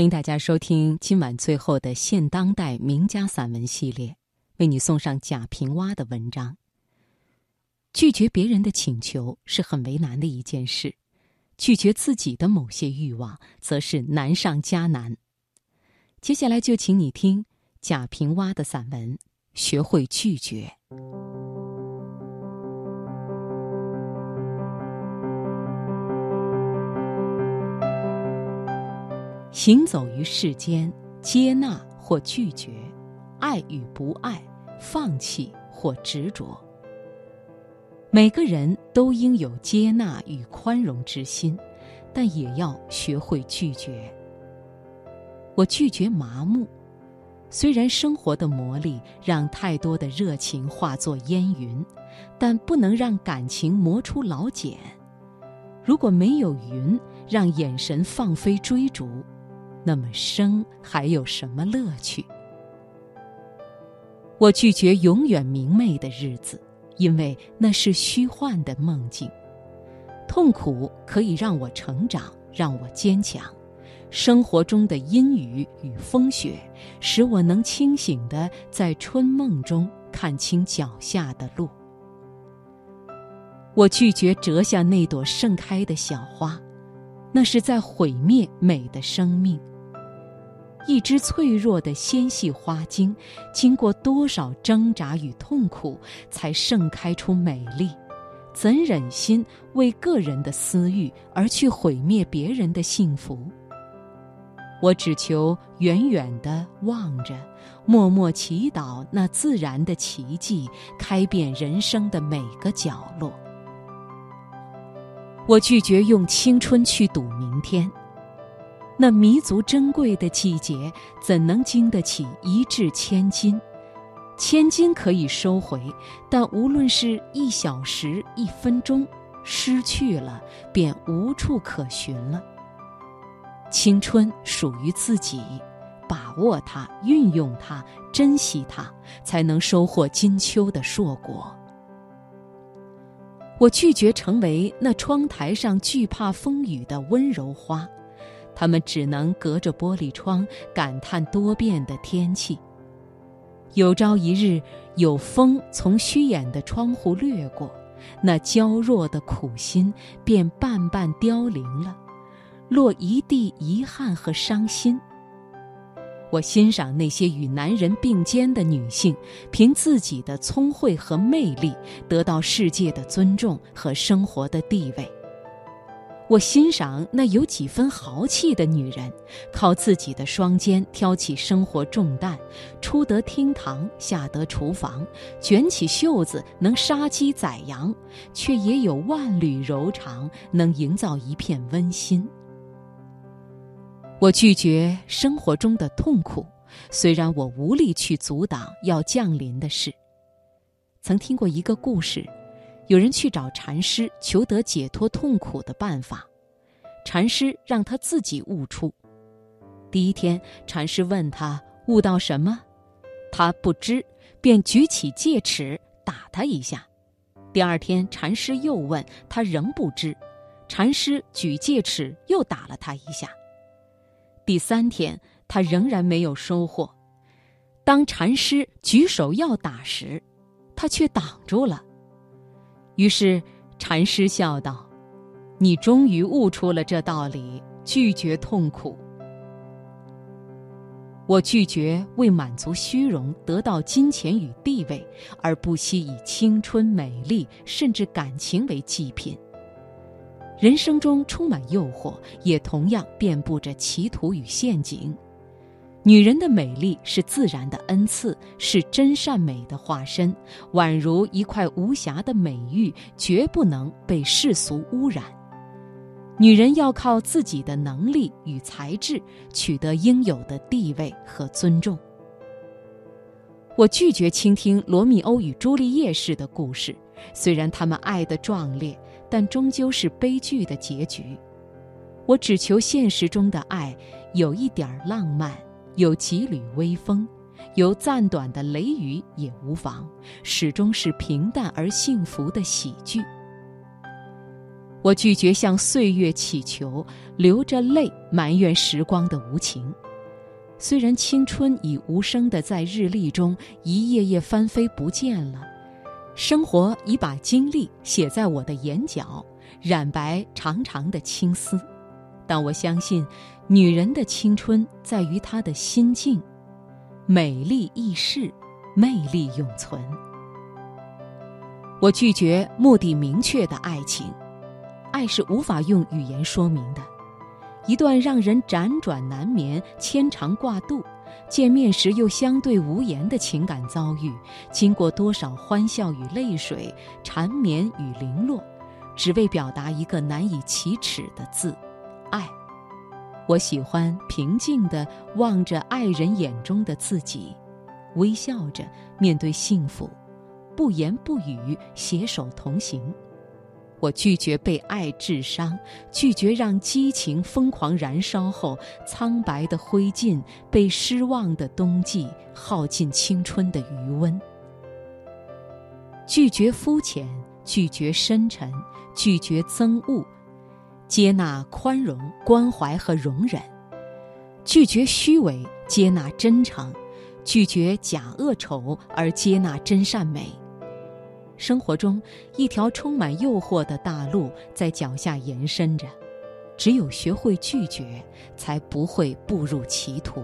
欢迎大家收听今晚最后的现当代名家散文系列，为你送上贾平凹的文章。拒绝别人的请求是很为难的一件事，拒绝自己的某些欲望则是难上加难。接下来就请你听贾平凹的散文《学会拒绝》。行走于世间，接纳或拒绝，爱与不爱，放弃或执着。每个人都应有接纳与宽容之心，但也要学会拒绝。我拒绝麻木，虽然生活的磨砺让太多的热情化作烟云，但不能让感情磨出老茧。如果没有云，让眼神放飞追逐。那么生还有什么乐趣？我拒绝永远明媚的日子，因为那是虚幻的梦境。痛苦可以让我成长，让我坚强。生活中的阴雨与风雪，使我能清醒的在春梦中看清脚下的路。我拒绝折下那朵盛开的小花，那是在毁灭美的生命。一只脆弱的纤细花茎，经过多少挣扎与痛苦，才盛开出美丽？怎忍心为个人的私欲而去毁灭别人的幸福？我只求远远地望着，默默祈祷那自然的奇迹开遍人生的每个角落。我拒绝用青春去赌明天。那弥足珍贵的季节，怎能经得起一掷千金？千金可以收回，但无论是一小时、一分钟，失去了便无处可寻了。青春属于自己，把握它，运用它，珍惜它，才能收获金秋的硕果。我拒绝成为那窗台上惧怕风雨的温柔花。他们只能隔着玻璃窗感叹多变的天气。有朝一日，有风从虚掩的窗户掠过，那娇弱的苦心便半半凋零了，落一地遗憾和伤心。我欣赏那些与男人并肩的女性，凭自己的聪慧和魅力，得到世界的尊重和生活的地位。我欣赏那有几分豪气的女人，靠自己的双肩挑起生活重担，出得厅堂，下得厨房，卷起袖子能杀鸡宰羊，却也有万缕柔肠，能营造一片温馨。我拒绝生活中的痛苦，虽然我无力去阻挡要降临的事。曾听过一个故事。有人去找禅师求得解脱痛苦的办法，禅师让他自己悟出。第一天，禅师问他悟到什么，他不知，便举起戒尺打他一下。第二天，禅师又问他，仍不知，禅师举戒尺又打了他一下。第三天，他仍然没有收获。当禅师举手要打时，他却挡住了。于是，禅师笑道：“你终于悟出了这道理，拒绝痛苦。我拒绝为满足虚荣、得到金钱与地位，而不惜以青春、美丽甚至感情为祭品。人生中充满诱惑，也同样遍布着歧途与陷阱。”女人的美丽是自然的恩赐，是真善美的化身，宛如一块无瑕的美玉，绝不能被世俗污染。女人要靠自己的能力与才智取得应有的地位和尊重。我拒绝倾听罗密欧与朱丽叶式的故事，虽然他们爱得壮烈，但终究是悲剧的结局。我只求现实中的爱有一点浪漫。有几缕微风，有暂短的雷雨也无妨，始终是平淡而幸福的喜剧。我拒绝向岁月乞求，流着泪埋怨时光的无情。虽然青春已无声的在日历中一页页翻飞不见了，生活已把经历写在我的眼角，染白长长的青丝。但我相信，女人的青春在于她的心境，美丽易逝，魅力永存。我拒绝目的明确的爱情。爱是无法用语言说明的，一段让人辗转难眠、牵肠挂肚，见面时又相对无言的情感遭遇，经过多少欢笑与泪水、缠绵与零落，只为表达一个难以启齿的字——爱。我喜欢平静地望着爱人眼中的自己，微笑着面对幸福，不言不语，携手同行。我拒绝被爱致伤，拒绝让激情疯狂燃烧后，苍白的灰烬被失望的冬季耗尽青春的余温。拒绝肤浅，拒绝深沉，拒绝憎恶，接纳宽容、关怀和容忍；拒绝虚伪，接纳真诚；拒绝假恶丑，而接纳真善美。生活中，一条充满诱惑的大路在脚下延伸着，只有学会拒绝，才不会步入歧途。